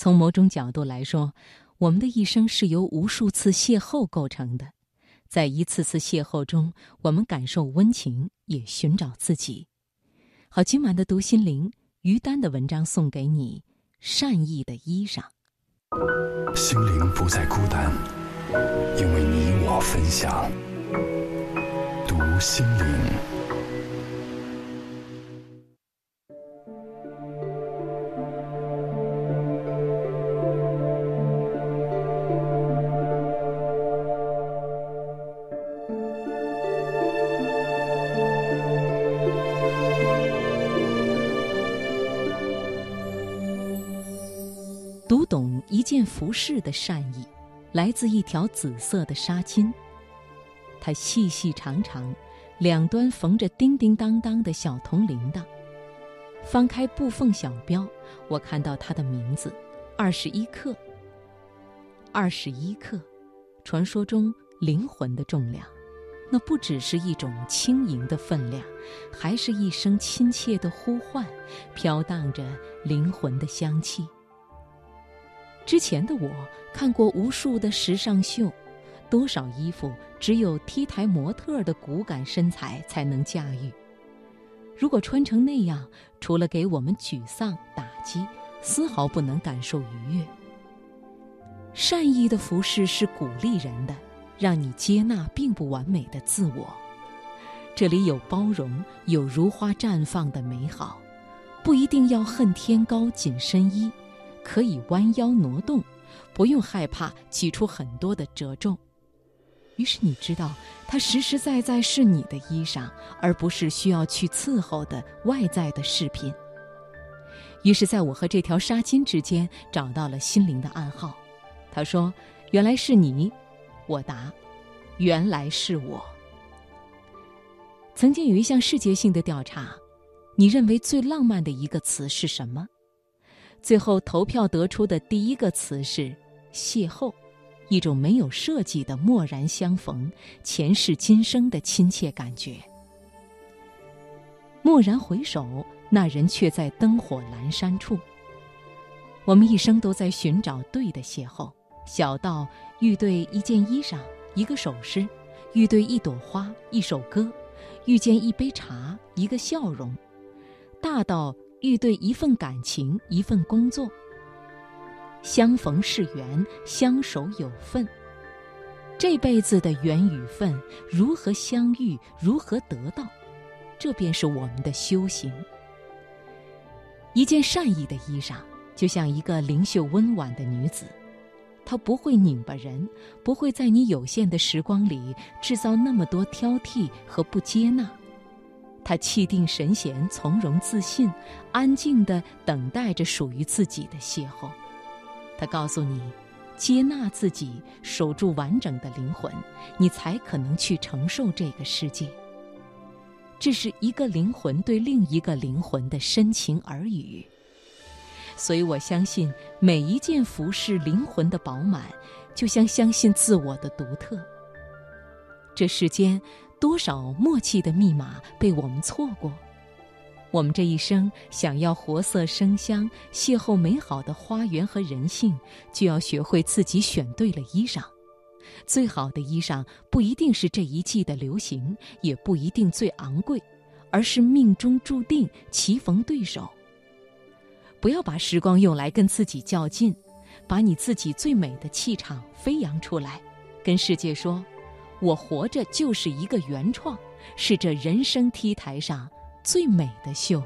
从某种角度来说，我们的一生是由无数次邂逅构成的。在一次次邂逅中，我们感受温情，也寻找自己。好，今晚的读心灵，于丹的文章送给你：善意的衣裳。心灵不再孤单，因为你我分享。读心灵。读懂一件服饰的善意，来自一条紫色的纱巾。它细细长长，两端缝着叮叮当当的小铜铃铛。翻开布缝小标，我看到它的名字：二十一克。二十一克，传说中灵魂的重量，那不只是一种轻盈的分量，还是一声亲切的呼唤，飘荡着灵魂的香气。之前的我看过无数的时尚秀，多少衣服只有 T 台模特的骨感身材才能驾驭。如果穿成那样，除了给我们沮丧打击，丝毫不能感受愉悦。善意的服饰是鼓励人的，让你接纳并不完美的自我。这里有包容，有如花绽放的美好，不一定要恨天高紧身衣。可以弯腰挪动，不用害怕挤出很多的褶皱。于是你知道，它实实在在是你的衣裳，而不是需要去伺候的外在的饰品。于是，在我和这条纱巾之间找到了心灵的暗号。他说：“原来是你。”我答：“原来是我。”曾经有一项世界性的调查，你认为最浪漫的一个词是什么？最后投票得出的第一个词是“邂逅”，一种没有设计的蓦然相逢、前世今生的亲切感觉。蓦然回首，那人却在灯火阑珊处。我们一生都在寻找对的邂逅，小到遇对一件衣裳、一个首饰，遇对一朵花、一首歌，遇见一杯茶、一个笑容，大到……遇对一份感情，一份工作。相逢是缘，相守有份。这辈子的缘与份，如何相遇，如何得到，这便是我们的修行。一件善意的衣裳，就像一个灵秀温婉的女子，她不会拧巴人，不会在你有限的时光里制造那么多挑剔和不接纳。他气定神闲，从容自信，安静地等待着属于自己的邂逅。他告诉你：接纳自己，守住完整的灵魂，你才可能去承受这个世界。这是一个灵魂对另一个灵魂的深情耳语。所以我相信，每一件服饰灵魂的饱满，就像相信自我的独特。这世间。多少默契的密码被我们错过？我们这一生想要活色生香，邂逅美好的花园和人性，就要学会自己选对了衣裳。最好的衣裳不一定是这一季的流行，也不一定最昂贵，而是命中注定棋逢对手。不要把时光用来跟自己较劲，把你自己最美的气场飞扬出来，跟世界说。我活着就是一个原创，是这人生 T 台上最美的秀。